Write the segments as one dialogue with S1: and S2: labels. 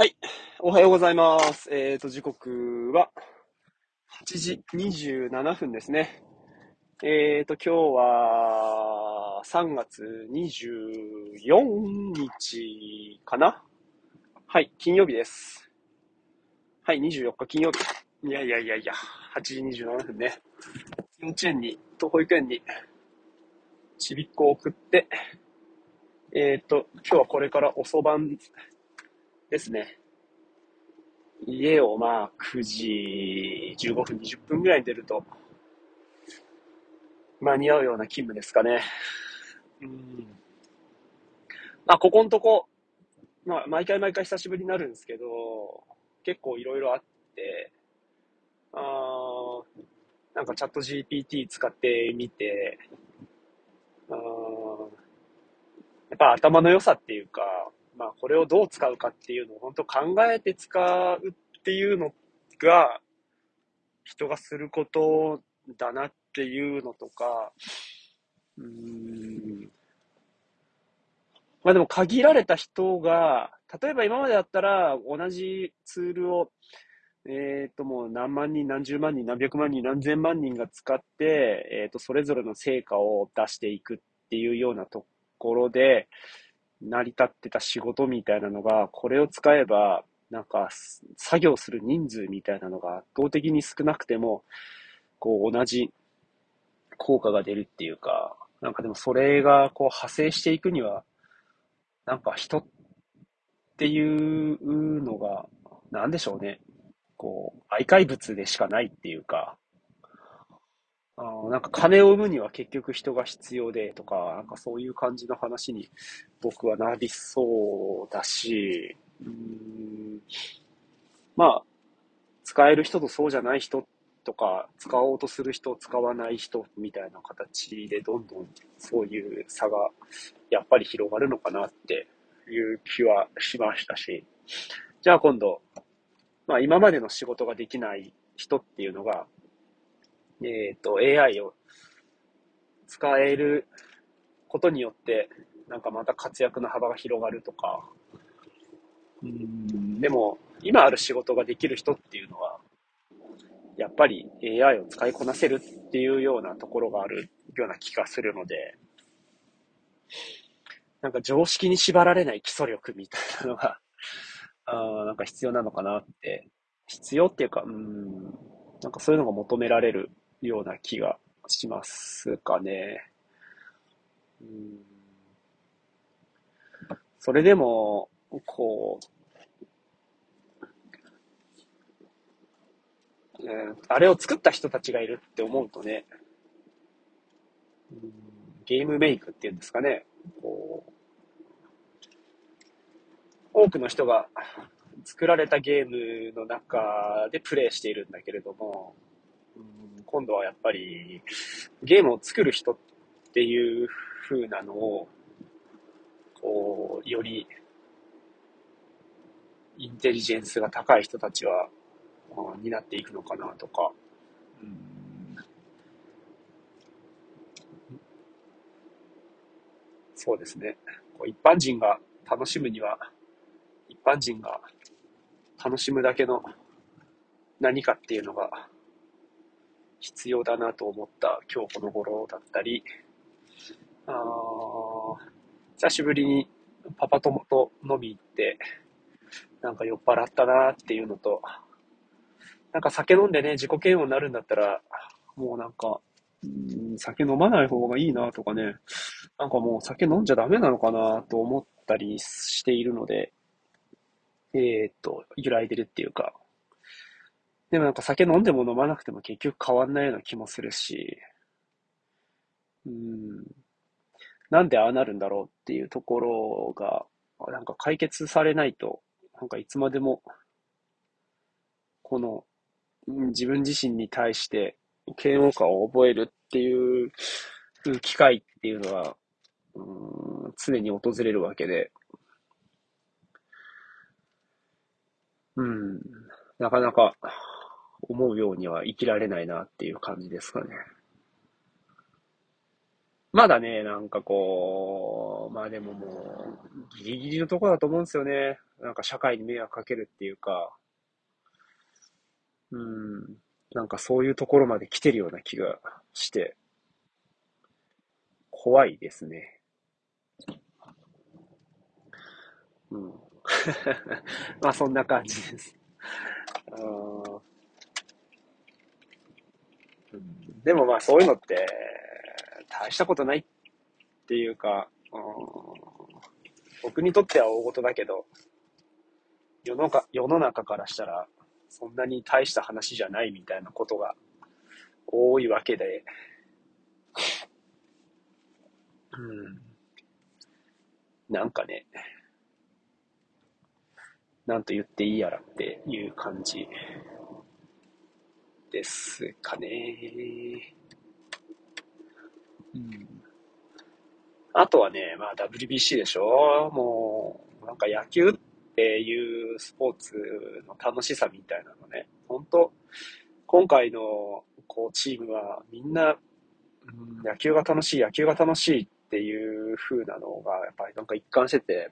S1: はい。おはようございます。えっ、ー、と、時刻は8時27分ですね。えっ、ー、と、今日は3月24日かな？はい、金曜日です。はい、24日金曜日。いやいやいやいや、8時27分ね。幼稚園に、と保育園に、ちびっこを送って、えっ、ー、と、今日はこれから遅番ですね。家をまあ9時15分、20分ぐらいに出ると間に合うような勤務ですかね。うん。まあここんとこ、まあ毎回毎回久しぶりになるんですけど、結構いろいろあって、あなんかチャット GPT 使ってみて、あやっぱ頭の良さっていうか、まあ、これをどう使うかっていうのを本当考えて使うっていうのが、人がすることだなっていうのとか、うん。まあでも限られた人が、例えば今までだったら同じツールを、えっ、ー、ともう何万人、何十万人、何百万人、何千万人が使って、えっ、ー、とそれぞれの成果を出していくっていうようなところで、成り立ってた仕事みたいなのが、これを使えば、なんか、作業する人数みたいなのが圧倒的に少なくても、こう、同じ効果が出るっていうか、なんかでもそれがこう派生していくには、なんか人っていうのが、なんでしょうね。こう、愛怪物でしかないっていうか、あなんか金を生むには結局人が必要でとか、なんかそういう感じの話に僕はなりそうだし、うん。まあ、使える人とそうじゃない人とか、使おうとする人、使わない人みたいな形でどんどんそういう差がやっぱり広がるのかなっていう気はしましたし、じゃあ今度、まあ今までの仕事ができない人っていうのが、えっ、ー、と、AI を使えることによって、なんかまた活躍の幅が広がるとか、うんでも、今ある仕事ができる人っていうのは、やっぱり AI を使いこなせるっていうようなところがあるような気がするので、なんか常識に縛られない基礎力みたいなのが、あなんか必要なのかなって、必要っていうか、うん、なんかそういうのが求められるような気がしますかね。うん。それでも、こう、えー、あれを作った人たちがいるって思うとね、うんゲームメイクっていうんですかね、こう、多くの人が作られたゲームの中でプレイしているんだけれども、今度はやっぱりゲームを作る人っていう風なのを、こう、よりインテリジェンスが高い人たちは、まあ、担っていくのかなとか、うんそうですね。こう一般人が楽しむには、一般人が楽しむだけの何かっていうのが必要だなと思った今日この頃だったり、あ久しぶりにパパ友と飲み行って、なんか酔っ払ったなっていうのと、なんか酒飲んでね、自己嫌悪になるんだったら、もうなんか、うん酒飲まない方がいいなとかね、なんかもう酒飲んじゃダメなのかなと思ったりしているので、えー、っと、揺らいでるっていうか、でもなんか酒飲んでも飲まなくても結局変わんないような気もするし、うん、なんでああなるんだろうっていうところが、なんか解決されないと、なんかいつまでも、この、自分自身に対して嫌悪感を覚えるっていう機会っていうのは、うん、常に訪れるわけで、うん、なかなか思うようには生きられないなっていう感じですかね。まだね、なんかこう、まあでももう、ギリギリのところだと思うんですよね。なんか社会に迷惑かけるっていうか、うん、なんかそういうところまで来てるような気がして、怖いですね。うん。まあそんな感じです。うん、でもまあそういうのって、大したことないっていうか、うん、僕にとっては大事だけど、世の中世の中からしたら、そんなに大した話じゃないみたいなことが多いわけで、うん。なんかね、なんと言っていいやらっていう感じ。ですかね。うん。あとはね、まあ WBC でしょもう、なんか野球っていうスポーツの楽しさみたいなのね、本当今回のこうチームはみんな、うん、野球が楽しい、野球が楽しいっていう風なのがやっぱりなんか一貫してて、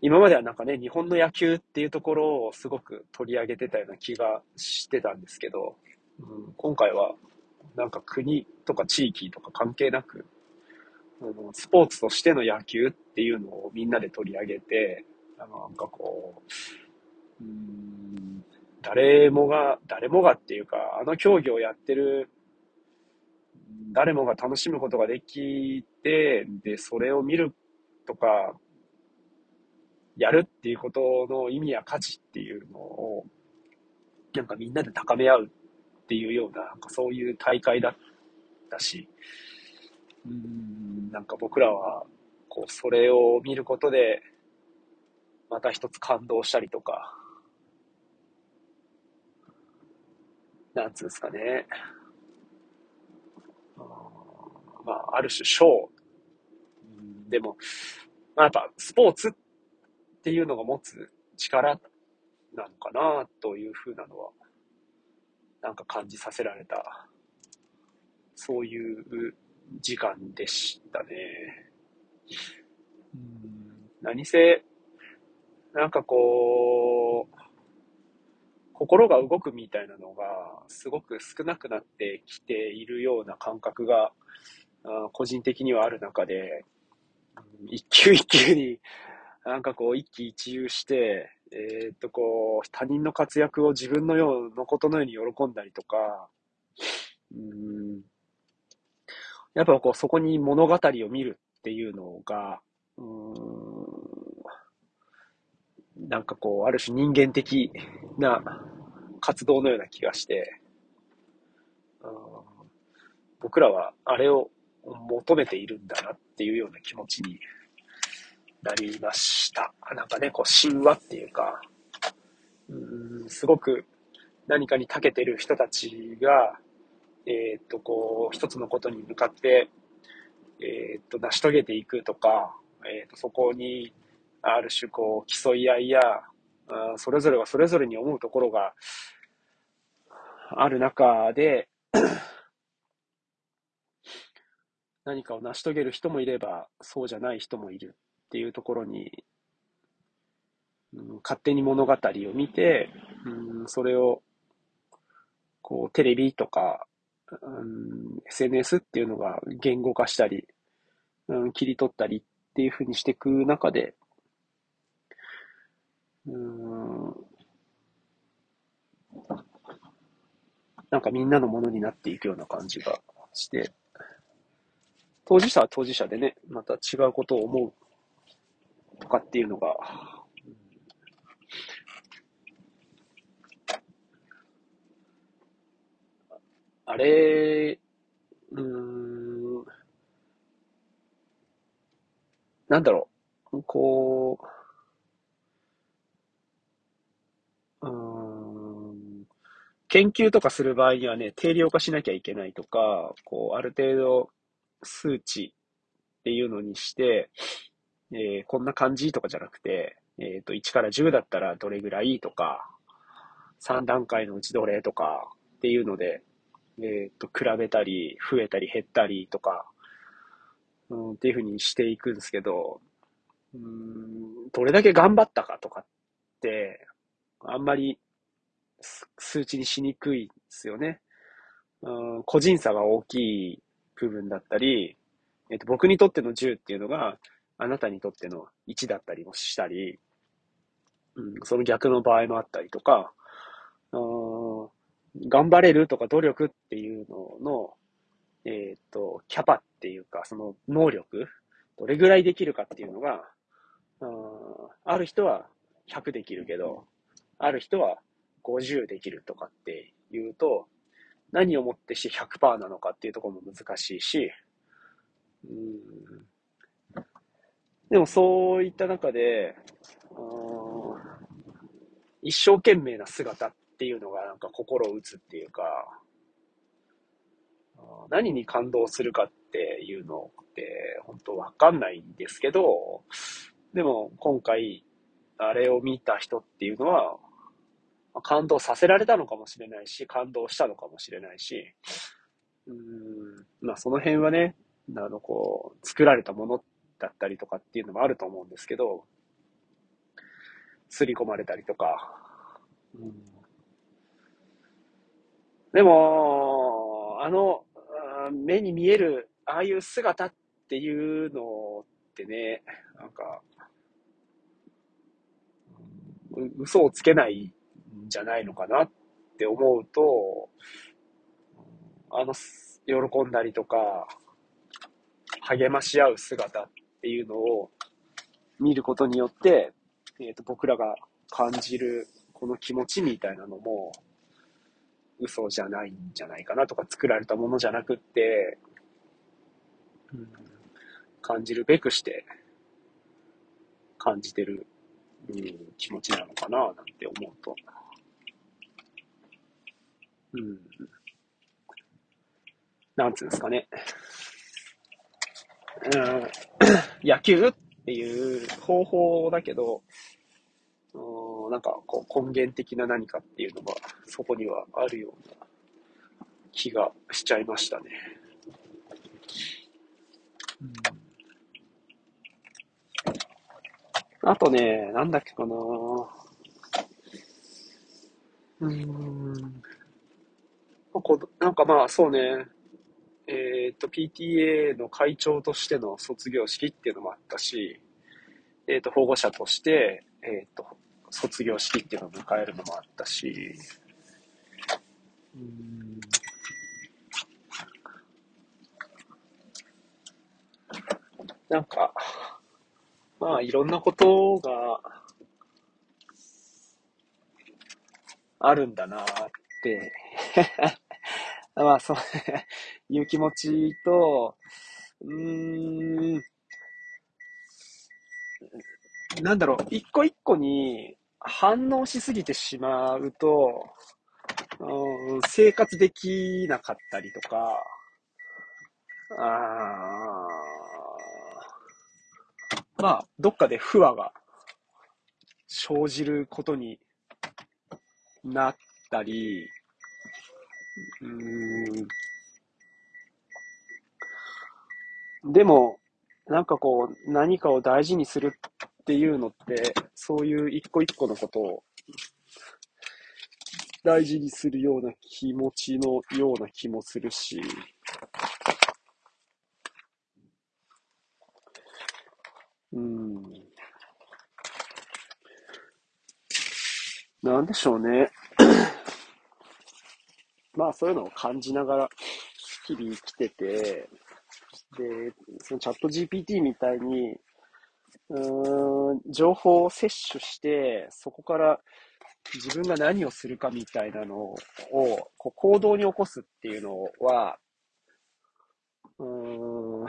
S1: 今まではなんかね、日本の野球っていうところをすごく取り上げてたような気がしてたんですけど、うん、今回はなんか国とか地域とか関係なく、スポーツとしての野球っていうのをみんなで取り上げて、なんかこう、うん、誰もが、誰もがっていうか、あの競技をやってる誰もが楽しむことができて、で、それを見るとか、やるっていうことの意味や価値っていうのを、なんかみんなで高め合うっていうような、なんかそういう大会だったし、うん、なんか僕らは、こう、それを見ることで、また一つ感動したりとか、なんつうんですかね。まあ、ある種、ショー。でも、まあ、やっぱ、スポーツっていうのが持つ力なのかなというふうなのは、なんか感じさせられた、そういう時間でしたね。うん、何せ、なんかこう、心が動くみたいなのがすごく少なくなってきているような感覚が個人的にはある中で、一球一球になんかこう、一喜一憂して、えー、っと、こう、他人の活躍を自分のようのことのように喜んだりとか、うん、やっぱこう、そこに物語を見るっていうのが、うん、なんかこう、ある種人間的な活動のような気がして、うん。僕らはあれを求めているんだなっていうような気持ちになりました。なんかね、こう、神話っていうか、うん、すごく何かに長けてる人たちが、えー、っと、こう、一つのことに向かって、えー、っと、成し遂げていくとか、えー、っと、そこに、ある種、こう、競い合いや、それぞれがそれぞれに思うところがある中で何かを成し遂げる人もいれば、そうじゃない人もいるっていうところに、うん、勝手に物語を見て、うん、それを、こう、テレビとか、うん、SNS っていうのが言語化したり、うん、切り取ったりっていうふうにしていく中で、うん、なんかみんなのものになっていくような感じがして、当事者は当事者でね、また違うことを思う。とかっていうのが、あれ、うん、なんだろう、こう、うん、研究とかする場合にはね、定量化しなきゃいけないとか、こう、ある程度数値っていうのにして、えー、こんな感じとかじゃなくて、えっ、ー、と、1から10だったらどれぐらいとか、3段階のうちどれとかっていうので、えっ、と、比べたり、増えたり減ったりとか、うん、っていうふうにしていくんですけど、うん、どれだけ頑張ったかとかって、あんまり数値にしにくいですよね。うん、個人差が大きい部分だったり、えっ、と、僕にとっての10っていうのが、あなたにとっての1だったりもしたり、うん、その逆の場合もあったりとか、頑張れるとか努力っていうのの、えっ、と、キャパっていうか、その能力、どれぐらいできるかっていうのが、ある人は100できるけど、ある人は50できるとかっていうと、何をもってして100%なのかっていうところも難しいし、うん。でもそういった中で、一生懸命な姿っていうのがなんか心を打つっていうか、何に感動するかっていうのって本当わかんないんですけど、でも今回あれを見た人っていうのは、感動させられたのかもしれないし、感動したのかもしれないし、うん、まあその辺はね、あのこう、作られたものってだったりとかっていうのもあると思うんですけど、刷り込まれたりとか、うん。でも、あの、目に見える、ああいう姿っていうのってね、なんか、嘘をつけないんじゃないのかなって思うと、あの、喜んだりとか、励まし合う姿っっていうのを見ることによって、えっ、ー、と、僕らが感じるこの気持ちみたいなのも、嘘じゃないんじゃないかなとか、作られたものじゃなくって、うん、感じるべくして感じてる、うん、気持ちなのかななんて思うと。うん。なんつうんですかね。うん、野球っていう方法だけど、なんかこう根源的な何かっていうのがそこにはあるような気がしちゃいましたね。うん、あとね、なんだっけかなうん。なんかまあそうね、えっ、と PTA の会長としての卒業式っていうのもあったし、えっ、と保護者として、えっ、と卒業式っていうのを迎えるのもあったし、うん。なんか、まあいろんなことがあるんだなって。まあそう いう気持ちと、うーん、なんだろう、一個一個に反応しすぎてしまうと、うん、生活できなかったりとか、あまあ、どっかで不和が生じることになったり、うん、でも、なんかこう、何かを大事にするっていうのって、そういう一個一個のことを大事にするような気持ちのような気もするし、うん。なんでしょうね。まあそういうのを感じながら日々生きてて、で、そのチャット GPT みたいに、うん、情報を摂取して、そこから自分が何をするかみたいなのをこう行動に起こすっていうのは、うん、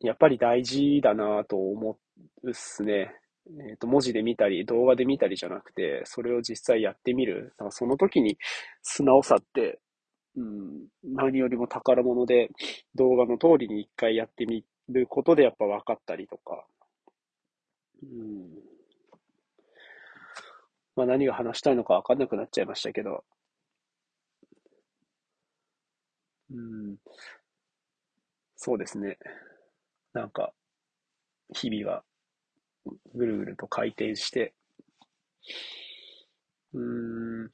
S1: やっぱり大事だなと思うっすね。えっ、と、文字で見たり、動画で見たりじゃなくて、それを実際やってみる。だからその時に素直さって、うん、何よりも宝物で、動画の通りに一回やってみることでやっぱ分かったりとか、うん、まあ何が話したいのか分かんなくなっちゃいましたけど、うん。そうですね。なんか、日々がぐるぐると回転して、うー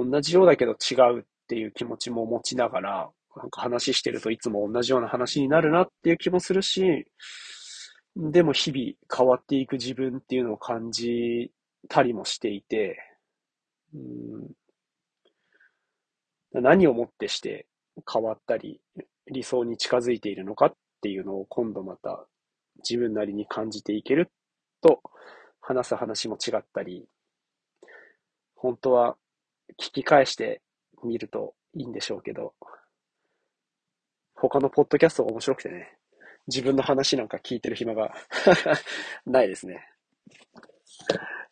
S1: ん、同じようだけど違うっていう気持ちも持ちながら、なんか話してるといつも同じような話になるなっていう気もするし、でも日々変わっていく自分っていうのを感じたりもしていて、うん。何をもってして変わったり理想に近づいているのかっていうのを今度また自分なりに感じていけると話す話も違ったり、本当は聞き返してみるといいんでしょうけど、他のポッドキャストが面白くてね、自分の話なんか聞いてる暇が ないですね。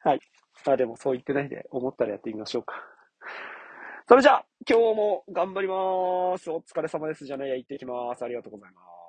S1: はい。あでもそう言ってないで思ったらやってみましょうか。それじゃあ、今日も頑張ります。お疲れ様です。じゃあね、行ってきます。ありがとうございます。